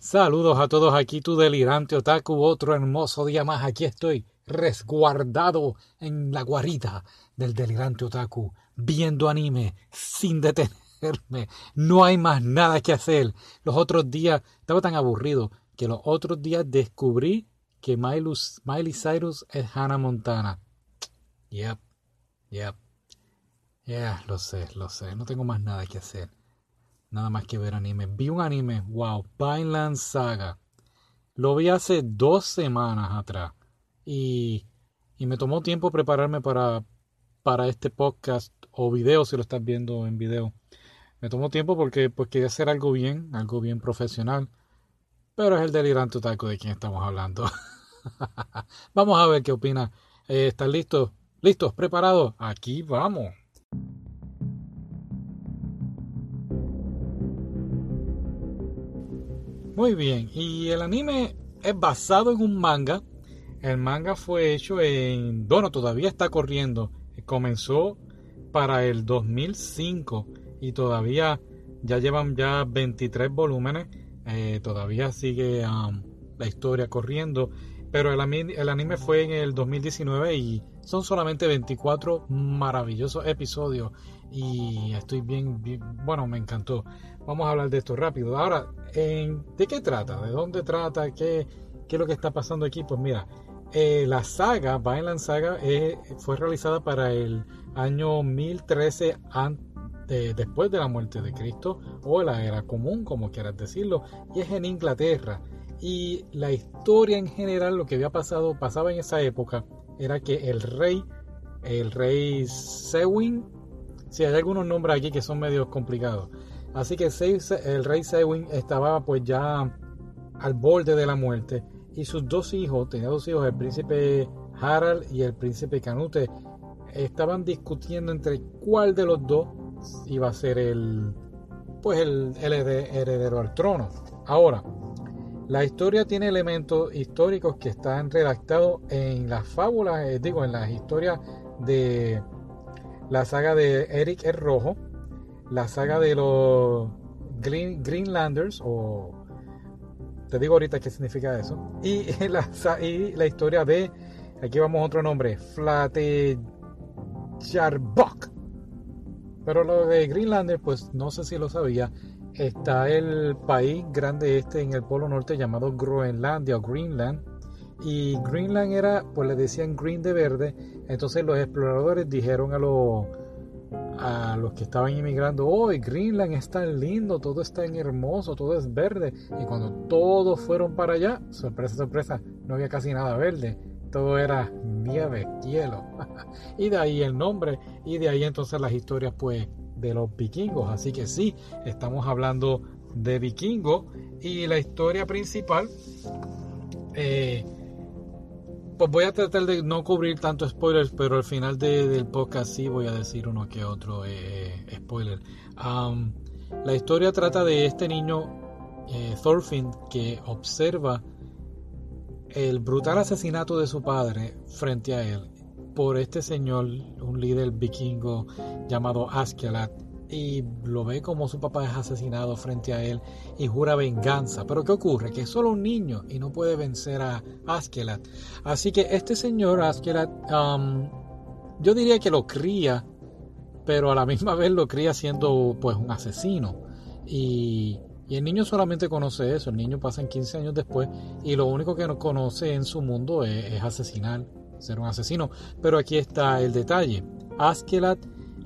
Saludos a todos aquí, tu delirante otaku, otro hermoso día más. Aquí estoy, resguardado en la guarida del delirante otaku, viendo anime sin detenerme. No hay más nada que hacer. Los otros días estaba tan aburrido que los otros días descubrí que Miley, Cyrus es Hannah Montana. Yep, yep. Yeah, lo sé, lo sé. No tengo más nada que hacer nada más que ver anime. Vi un anime, wow, Vineland Saga. Lo vi hace dos semanas atrás y, y me tomó tiempo prepararme para, para este podcast o video si lo estás viendo en video. Me tomó tiempo porque pues, quería hacer algo bien, algo bien profesional. Pero es el delirante otaku de quien estamos hablando. vamos a ver qué opina. Eh, ¿Están listos? ¿Listos? ¿Preparados? Aquí vamos. Muy bien, y el anime es basado en un manga. El manga fue hecho en... Bueno, todavía está corriendo. Comenzó para el 2005 y todavía ya llevan ya 23 volúmenes. Eh, todavía sigue la historia corriendo. Pero el, el anime fue en el 2019 y son solamente 24 maravillosos episodios y estoy bien, bueno, me encantó. Vamos a hablar de esto rápido. Ahora, ¿de qué trata? ¿De dónde trata? ¿Qué, qué es lo que está pasando aquí? Pues mira, eh, la saga, Vineland Saga, eh, fue realizada para el año 1013 después de la muerte de Cristo o la era común, como quieras decirlo, y es en Inglaterra. Y la historia en general, lo que había pasado, pasaba en esa época, era que el rey, el rey Sewin, si hay algunos nombres aquí que son medio complicados. Así que el rey Sewin estaba pues ya al borde de la muerte y sus dos hijos, tenía dos hijos, el príncipe Harald y el príncipe Canute, estaban discutiendo entre cuál de los dos iba a ser el pues el, el heredero al trono. Ahora, la historia tiene elementos históricos que están redactados en las fábulas, eh, digo, en las historias de la saga de Eric el Rojo, la saga de los Greenlanders, o te digo ahorita qué significa eso, y la, historia de, aquí vamos a otro nombre, Flatejarbok. Pero lo de Greenlanders, pues no sé si lo sabía, está el país grande este en el polo norte llamado Groenlandia o Greenland. Y Greenland era, pues le decían green de verde. Entonces los exploradores dijeron a los, a los que estaban inmigrando, oh, Greenland es tan lindo, todo es tan hermoso, todo es verde. Y cuando todos fueron para allá, sorpresa, sorpresa, no había casi nada verde. Todo era nieve, hielo. y de ahí el nombre. Y de ahí entonces las historias pues de los vikingos. Así que sí, estamos hablando de vikingos y la historia principal. Eh, pues voy a tratar de no cubrir tanto spoilers, pero al final del podcast sí voy a decir uno que otro eh, spoiler. la historia trata de este niño eh, Thorfinn que observa el brutal asesinato de su padre frente a él por este señor, un líder vikingo llamado Askelat, y lo ve como su papá es asesinado frente a él y jura venganza. Pero ¿qué ocurre? Que es solo un niño y no puede vencer a Askelat. Así que este señor Askelat, um, yo diría que lo cría, pero a la misma vez lo cría siendo pues un asesino. Y, el niño solamente conoce eso, el niño pasa en 15 años después y lo único que no conoce en su mundo es asesinar ser un asesino. Pero aquí está el detalle. Askelat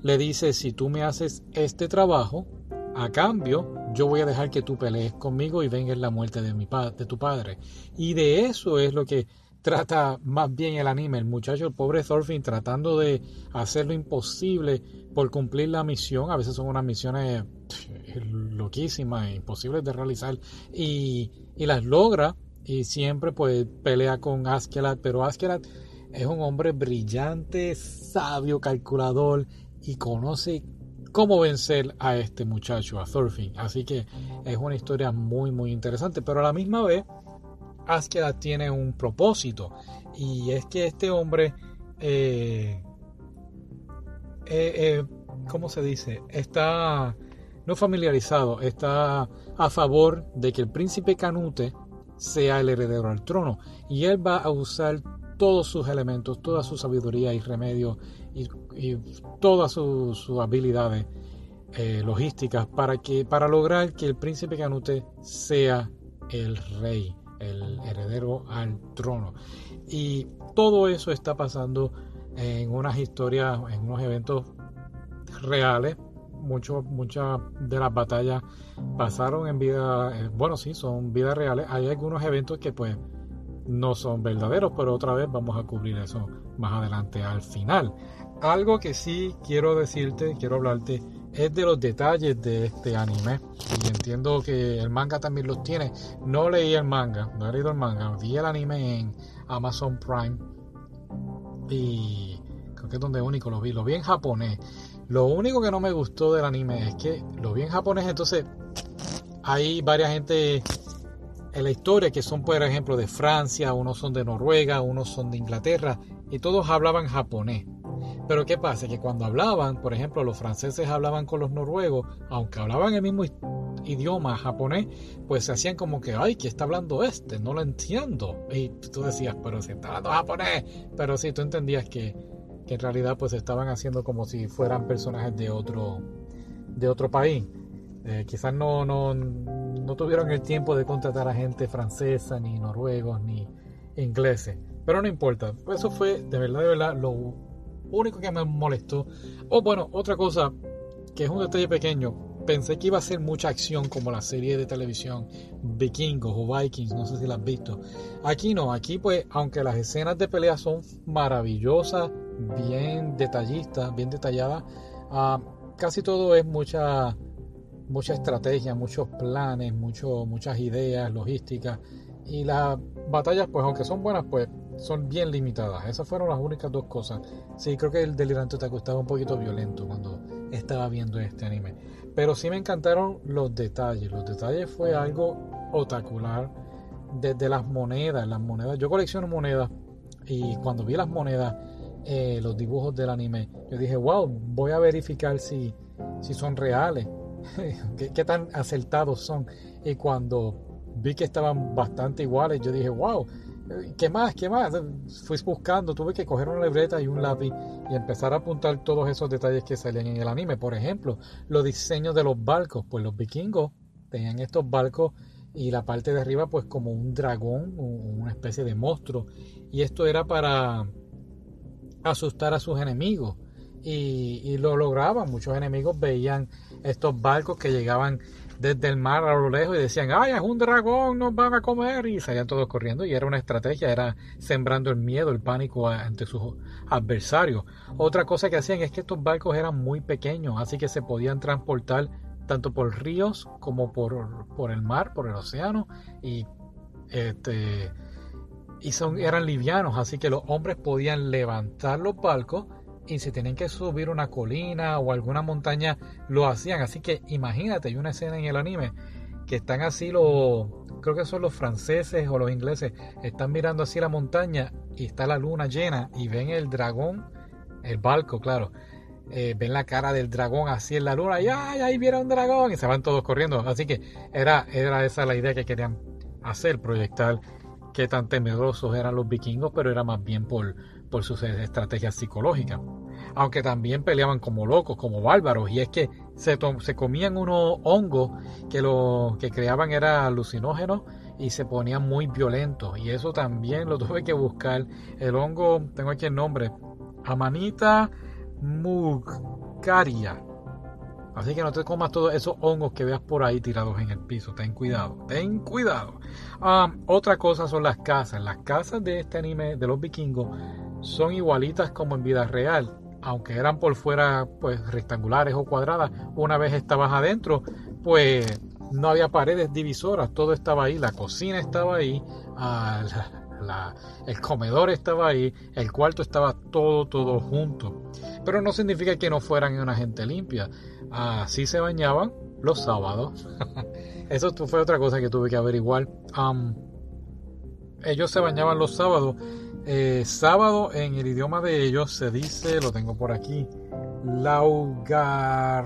le dice, si tú me haces este trabajo, a cambio, yo voy a dejar que tú pelees conmigo y venga la muerte de, mi de tu padre. Y de eso es lo que trata más bien el anime. El muchacho, el pobre Thorfinn, tratando de hacer lo imposible por cumplir la misión. A veces son unas misiones loquísimas, imposibles de realizar. Y, y las logra. Y siempre pues pelea con Askelat. Pero Askelat es un hombre brillante, sabio, calculador y conoce cómo vencer a este muchacho, a Thorfinn. Así que es una historia muy, muy interesante. Pero a la misma vez, Askeladd tiene un propósito. Y es que este hombre, eh, eh, eh, ¿cómo se dice? Está no familiarizado, está a favor de que el príncipe Canute sea el heredero al trono y él va a usar todos sus elementos, toda su sabiduría y remedio y, todas sus, habilidades eh, logísticas para, que, para lograr que el príncipe Canute sea el rey, el heredero al trono. Y todo eso está pasando en unas historias, en unos eventos reales. Mucho, muchas de las batallas pasaron en vida, eh, bueno, sí, son vidas reales. Hay algunos eventos que pues no son verdaderos, pero otra vez vamos a cubrir eso más adelante al final. Algo que sí quiero decirte, quiero hablarte, es de los detalles de este anime. Y entiendo que el manga también los tiene. No leí el manga, no he leído el manga, vi el anime en Amazon Prime. Y creo que es donde único lo vi. Lo vi en japonés. Lo único que no me gustó del anime es que lo vi en japonés, entonces hay varias gente en la historia que son, por ejemplo, de Francia, unos son de Noruega, unos son de Inglaterra, y todos hablaban japonés. Pero ¿qué pasa? Que cuando hablaban, por ejemplo, los franceses hablaban con los noruegos, aunque hablaban el mismo idioma japonés, pues se hacían como que, ay, ¿qué está hablando este? No lo entiendo. Y tú decías, pero si está hablando japonés. Pero sí, tú entendías que, que en realidad pues estaban haciendo como si fueran personajes de otro, de otro país. Eh, quizás no, no, no tuvieron el tiempo de contratar a gente francesa, ni noruegos, ni ingleses. Pero no importa. Eso fue de verdad, de verdad, lo único que me molestó. O oh, bueno, otra cosa que es un detalle pequeño. Pensé que iba a ser mucha acción como la serie de televisión Vikingos o Vikings, no sé si la has visto. Aquí no, aquí pues, aunque las escenas de pelea son maravillosas, bien detallistas, bien detalladas, ah, casi todo es mucha mucha estrategia, muchos planes, mucho, muchas ideas, logísticas. Y las batallas, pues aunque son buenas, pues son bien limitadas. Esas fueron las únicas dos cosas. Sí, creo que el delirante te estaba un poquito violento cuando estaba viendo este anime. Pero sí me encantaron los detalles. Los detalles fue algo otacular. Desde las monedas, las monedas. Yo colecciono monedas. Y cuando vi las monedas, eh, los dibujos del anime, yo dije, wow, voy a verificar si, si son reales. Qué, tan acertados son. Y cuando vi que estaban bastante iguales, yo dije, wow, ¿qué más? ¿Qué más? Fui buscando, tuve que coger una libreta y un lápiz y empezar a apuntar todos esos detalles que salían en el anime. Por ejemplo, los diseños de los barcos. Pues los vikingos tenían estos barcos y la parte de arriba pues como un dragón, una especie de monstruo. Y esto era para asustar a sus enemigos. Y, y lo lograban. Muchos enemigos veían estos barcos que llegaban desde el mar a lo lejos y decían, ay, es un dragón, nos van a comer, y salían todos corriendo, y era una estrategia, era sembrando el miedo, el pánico ante sus adversarios. Otra cosa que hacían es que estos barcos eran muy pequeños, así que se podían transportar tanto por ríos como por, por el mar, por el océano, y este y son, eran livianos, así que los hombres podían levantar los barcos y si tenían que subir una colina o alguna montaña, lo hacían. Así que imagínate, hay una escena en el anime que están así los, creo que son los franceses o los ingleses, están mirando así la montaña y está la luna llena y ven el dragón, el barco, claro. Eh, ven la cara del dragón así en la luna y ¡ay, ahí viene un dragón! Y se van todos corriendo. Así que era, era esa la idea que querían hacer, proyectar qué tan temerosos eran los vikingos, pero era más bien por, por sus estrategias psicológicas. Aunque también peleaban como locos, como bárbaros, y es que se, se comían unos hongos que lo que creaban era alucinógenos y se ponían muy violentos. Y eso también lo tuve que buscar. El hongo, tengo aquí el nombre, Amanita mugaria. Así que no te comas todos esos hongos que veas por ahí tirados en el piso. Ten cuidado, ten cuidado. Ah, otra cosa son las casas. Las casas de este anime de los vikingos son igualitas como en vida real. Aunque eran por fuera pues rectangulares o cuadradas, una vez estabas adentro, pues no había paredes divisoras, todo estaba ahí, la cocina estaba ahí, el comedor estaba ahí, el cuarto estaba todo, todo junto. Pero no significa que no fueran una gente limpia. Así se bañaban los sábados. Eso fue otra cosa que tuve que averiguar. ellos se bañaban los sábados. Eh, sábado en el idioma de ellos se dice, lo tengo por aquí, Laugardagi.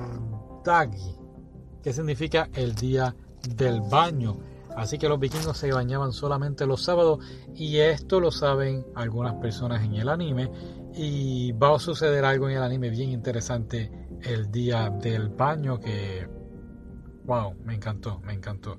que significa el día del baño. Así que los vikingos se bañaban solamente los sábados y esto lo saben algunas personas en el anime y va a suceder algo en el anime bien interesante el día del baño que wow, me encantó, me encantó.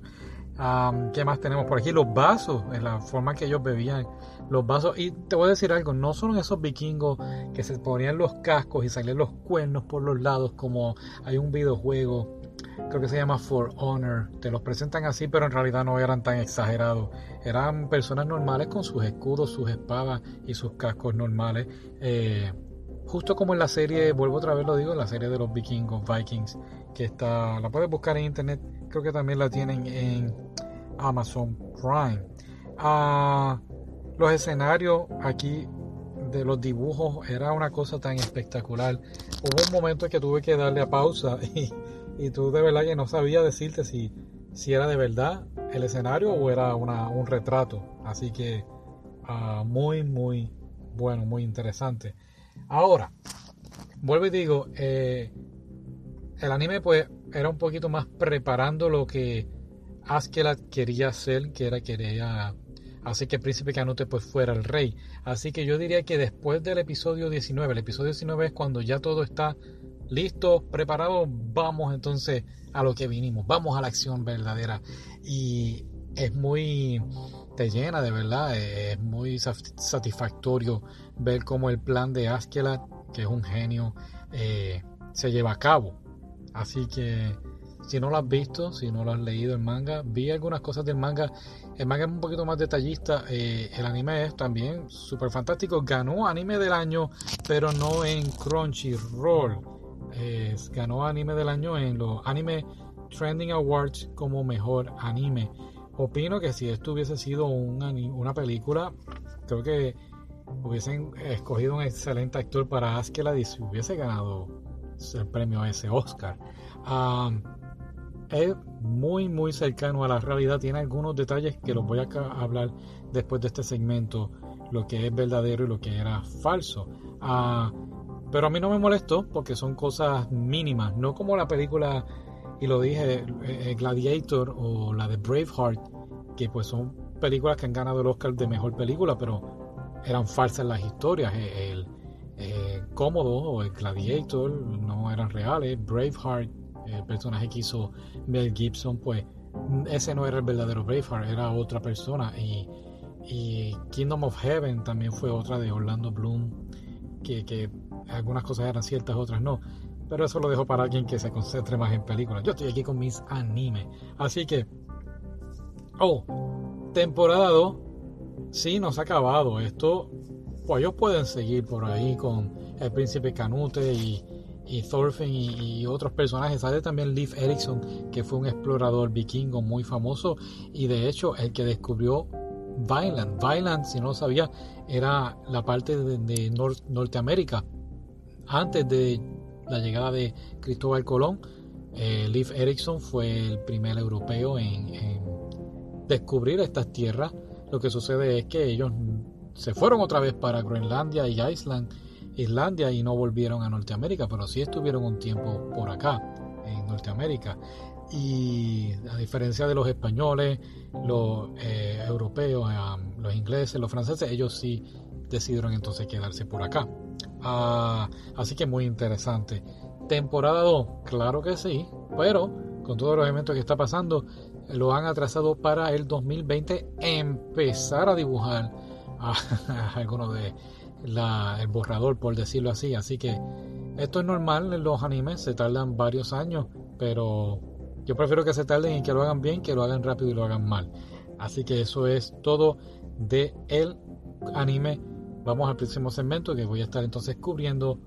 ¿Qué más tenemos por aquí? Los vasos, en la forma que ellos bebían los vasos. Y te voy a decir algo, no son esos vikingos que se ponían los cascos y salían los cuernos por los lados como hay un videojuego, creo que se llama For Honor. Te los presentan así, pero en realidad no eran tan exagerados. Eran personas normales con sus escudos, sus espadas y sus cascos normales. Eh, justo como en la serie, vuelvo otra vez lo digo, en la serie de los vikingos, Vikings, que está, la puedes buscar en internet, creo que también la tienen en Amazon Prime. Ah, los escenarios aquí de los dibujos era una cosa tan espectacular. Hubo un momento en que tuve que darle a pausa y, y tú de verdad que no sabía decirte si, si era de verdad el escenario o era una, un retrato. Así que ah, muy, muy bueno, muy interesante. Ahora, vuelvo y digo, eh, el anime pues era un poquito más preparando lo que Askeladd quería hacer, que era quería hacer que el príncipe Canute pues fuera el rey. Así que yo diría que después del episodio 19, el episodio 19 es cuando ya todo está listo, preparado, vamos entonces a lo que vinimos, vamos a la acción verdadera. Y es muy, te llena de verdad, es muy satisfactorio ver cómo el plan de Askeladd, que es un genio, eh, se lleva a cabo. Así que si no lo has visto, si no lo has leído el manga, vi algunas cosas del manga. El manga es un poquito más detallista. Eh, el anime es también súper fantástico. Ganó anime del año, pero no en Crunchyroll. ganó anime del año en los Anime Trending Awards como mejor anime. Opino que si esto hubiese sido una película, creo que hubiesen escogido un excelente actor para Askeladd y se hubiese ganado el premio ese Oscar. es muy muy cercano a la realidad, tiene algunos detalles que los voy a hablar después de este segmento, lo que es verdadero y lo que era falso. Ah, pero a mí no me molestó porque son cosas mínimas, no como la película, y lo dije, eh, Gladiator o la de Braveheart, que pues son películas que han ganado el Oscar de mejor película, pero eran falsas las historias. El, eh, cómodo o el Gladiator no eran reales. Braveheart, el personaje que hizo Mel Gibson, pues ese no era el verdadero Braveheart, era otra persona. Y, Kingdom of Heaven también fue otra de Orlando Bloom, que, algunas cosas eran ciertas, otras no. Pero eso lo dejo para alguien que se concentre más en películas. Yo estoy aquí con mis animes. Así que. Oh, temporada 2. Sí, nos ha acabado. Esto pues ellos pueden seguir por ahí con el príncipe Canute y, y Thorfinn y, otros personajes. Sale también Leif Erikson, que fue un explorador vikingo muy famoso y de hecho el que descubrió Vineland. Vineland, si no lo sabía, era la parte de, Norteamérica. Antes de la llegada de Cristóbal Colón, eh, Leif Erikson fue el primer europeo en descubrir estas tierras. Lo que sucede es que ellos se fueron otra vez para Groenlandia y Island, Islandia y no volvieron a Norteamérica, pero sí estuvieron un tiempo por acá, en Norteamérica. Y a diferencia de los españoles, los eh, europeos, los ingleses, los franceses, ellos sí decidieron entonces quedarse por acá. Ah, así que muy interesante. Temporada 2, claro que sí, pero con todos los eventos que está pasando, lo han atrasado para el 2020 empezar a dibujar a, algunos de la, el borrador, por decirlo así. Así que esto es normal en los animes, se tardan varios años, pero yo prefiero que se tarden y que lo hagan bien, que lo hagan rápido y lo hagan mal. Así que eso es todo de el anime. Vamos al próximo segmento que voy a estar entonces cubriendo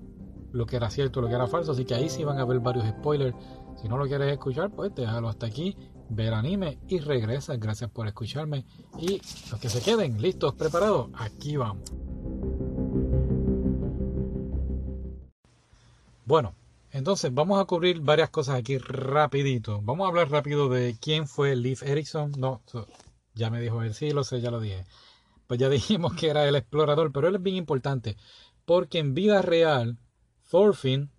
lo que era cierto, lo que era falso. Así que ahí sí van a ver varios spoilers. Si no lo quieres escuchar, pues déjalo hasta aquí ver anime y regresa. Gracias por escucharme. Y los que se queden listos, preparados, aquí vamos. Bueno, entonces vamos a cubrir varias cosas aquí rapidito. Vamos a hablar rápido de quién fue Leif Erikson. No, ya me dijo él, sí, lo sé, ya lo dije. Pues ya dijimos que era el explorador, pero él es bien importante porque en vida real, Thorfinn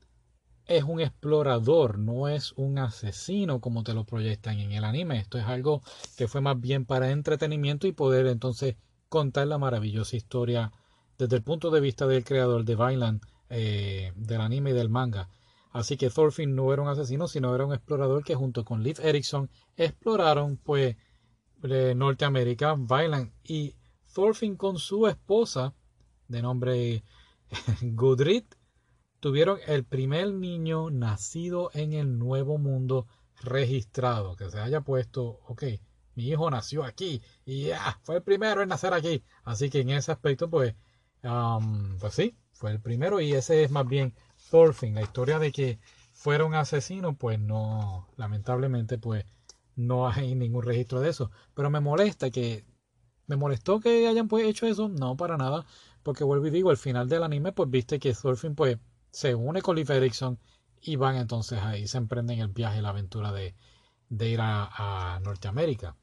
es un explorador, no es un asesino como te lo proyectan en el anime. Esto es algo que fue más bien para entretenimiento y poder entonces contar la maravillosa historia desde el punto de vista del creador de Vineland, eh, del anime y del manga. Así que Thorfinn no era un asesino, sino era un explorador que junto con Liv Erickson exploraron pues Norteamérica, Vineland y Thorfinn con su esposa de nombre Gudrid tuvieron el primer niño nacido en el Nuevo Mundo registrado, que se haya puesto, ok, mi hijo nació aquí y ya, fue el primero en nacer aquí. Así que en ese aspecto, pues, um, pues sí, fue el primero y ese es más bien Thorfinn. La historia de que fuera un asesino, pues no, lamentablemente, pues no hay ningún registro de eso. Pero me molesta que, me molestó que hayan pues hecho eso, no para nada, porque vuelvo y digo, al final del anime, pues viste que Thorfinn, pues, se une con Leif Erikson y van entonces ahí, se emprenden el viaje, la aventura de, ir a, Norteamérica.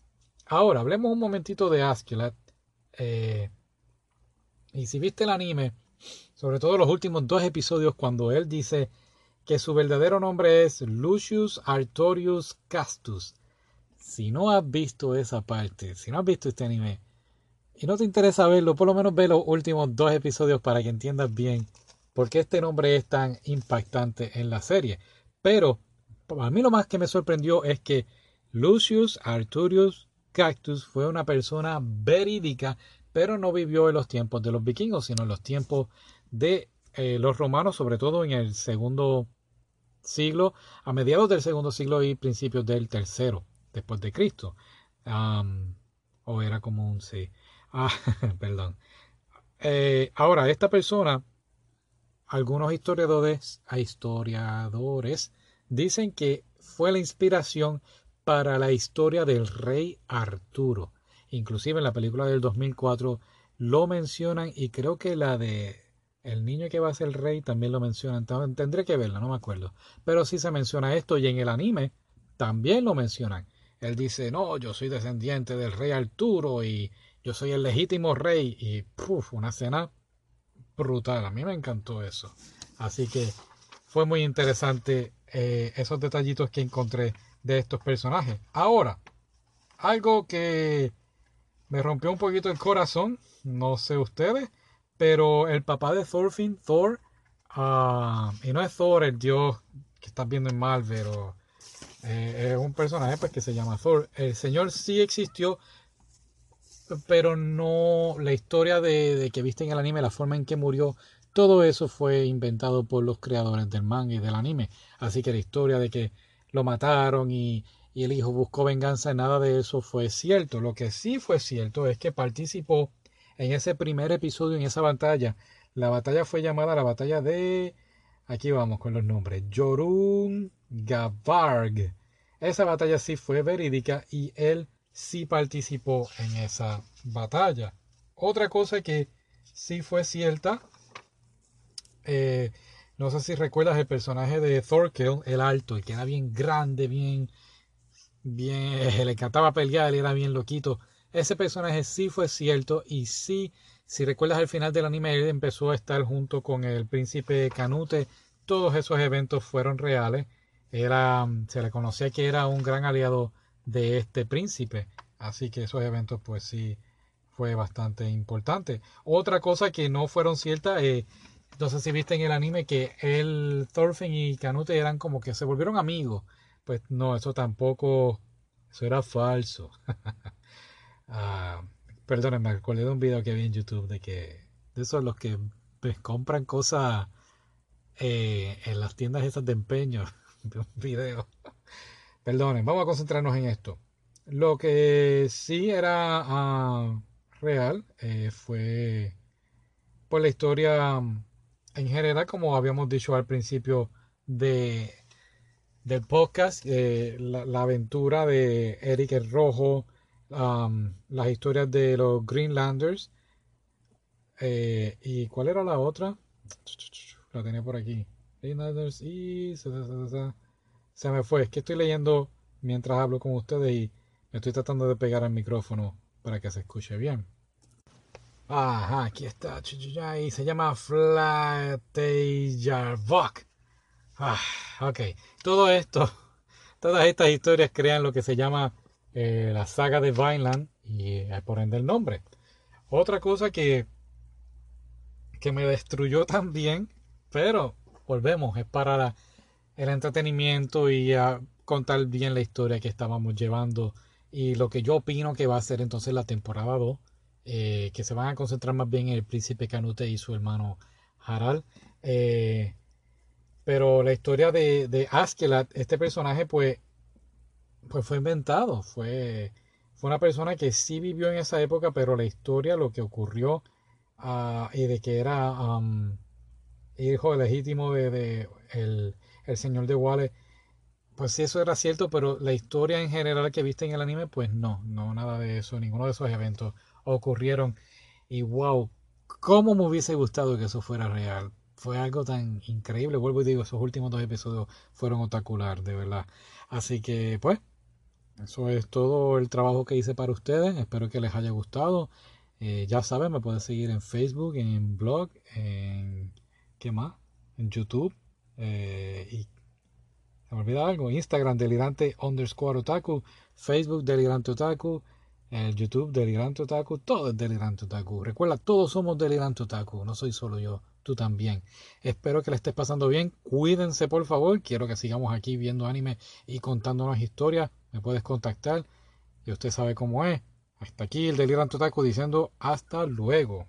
Ahora, hablemos un momentito de Askeladd. Eh, y si viste el anime, sobre todo los últimos dos episodios, cuando él dice que su verdadero nombre es Lucius Artorius Castus. Si no has visto esa parte, si no has visto este anime y no te interesa verlo, por lo menos ve los últimos dos episodios para que entiendas bien porque este nombre es tan impactante en la serie. Pero a mí lo más que me sorprendió es que Lucius Arturius Cactus fue una persona verídica, pero no vivió en los tiempos de los vikingos, sino en los tiempos de eh, los romanos, sobre todo en el segundo siglo, a mediados del segundo siglo y principios del tercero, después de Cristo. o era como un sí. Ah, perdón. Eh, ahora, esta persona algunos historiadores, historiadores dicen que fue la inspiración para la historia del rey Arturo. Inclusive en la película del 2004 lo mencionan y creo que la de El niño que va a ser rey también lo mencionan. Tendré que verla, no me acuerdo. Pero sí se menciona esto y en el anime también lo mencionan. Él dice, no, yo soy descendiente del rey Arturo y yo soy el legítimo rey. Y puf, una escena brutal. A mí me encantó eso. Así que fue muy interesante eh, esos detallitos que encontré de estos personajes. Ahora, algo que me rompió un poquito el corazón, no sé ustedes, pero el papá de Thorfinn, Thor, ah, y no es Thor el dios que estás viendo en Marvel, pero eh, es un personaje pues, que se llama Thor. El señor sí existió, pero no la historia de, que viste en el anime, la forma en que murió, todo eso fue inventado por los creadores del manga y del anime. Así que la historia de que lo mataron y, y el hijo buscó venganza, nada de eso fue cierto. Lo que sí fue cierto es que participó en ese primer episodio, en esa batalla. La batalla fue llamada la batalla de... Aquí vamos con los nombres. Jorun Gavarg. Esa batalla sí fue verídica y él sí participó en esa batalla. Otra cosa que sí fue cierta, eh, no sé si recuerdas el personaje de Thorkel, el alto, el que era bien grande, bien, bien, le encantaba pelear, él era bien loquito. Ese personaje sí fue cierto y sí, si recuerdas el final del anime, él empezó a estar junto con el príncipe Canute. Todos esos eventos fueron reales. Era, se le conocía que era un gran aliado de este príncipe. Así que esos eventos pues sí fue bastante importante. Otra cosa que no fueron ciertas, eh, no sé si viste en el anime que el Thorfinn y Canute eran como que se volvieron amigos. Pues no, eso tampoco, eso era falso. ah, perdónenme, me acordé de un video que vi en YouTube de que de esos los que pues, compran cosas eh, en las tiendas esas de empeño. de un video. Perdonen, vamos a concentrarnos en esto. Lo que sí era ah, real eh, fue por la historia mm, en general, como habíamos dicho al principio de, del podcast, eh, la, aventura de Eric el Rojo, las historias de los Greenlanders. Eh, ¿Y cuál era la otra? La tenía por aquí. Greenlanders y... Se me fue, es que estoy leyendo mientras hablo con ustedes y me estoy tratando de pegar al micrófono para que se escuche bien. Ajá, aquí está. Y se llama Flatejarvok. Ah, ok. Todo esto, todas estas historias crean lo que se llama eh, la saga de Vineland y eh, por ende el nombre. Otra cosa que, que me destruyó también, pero volvemos, es para el entretenimiento y a contar bien la historia que estábamos llevando y lo que yo opino que va a ser entonces la temporada 2, eh, que se van a concentrar más bien en el príncipe Canute y su hermano Harald. Eh, pero la historia de, de Askelat, este personaje, pues, pues fue inventado. Fue, fue una persona que sí vivió en esa época, pero la historia, lo que ocurrió, uh, y de que era hijo legítimo de, el, el, señor de Wale, pues sí, eso era cierto, pero la historia en general que viste en el anime, pues no, no, nada de eso, ninguno de esos eventos ocurrieron. Y wow, cómo me hubiese gustado que eso fuera real fue algo tan increíble. Vuelvo y digo, esos últimos dos episodios fueron espectacular, de verdad. Así que, pues, eso es todo el trabajo que hice para ustedes. Espero que les haya gustado. Eh, ya saben, me pueden seguir en Facebook, en blog, en. ¿Qué más? En YouTube. Eh, y. Se me olvida algo. Instagram, delirante underscore otaku. Facebook, delirante otaku. YouTube, delirante otaku. Todo es delirante otaku. Recuerda, todos somos delirante otaku. No soy solo yo tú también. Espero que le estés pasando bien. Cuídense, por favor. Quiero que sigamos aquí viendo anime y contándonos historias. Me puedes contactar. Y usted sabe cómo es. Hasta aquí el Delirante Otaku diciendo hasta luego.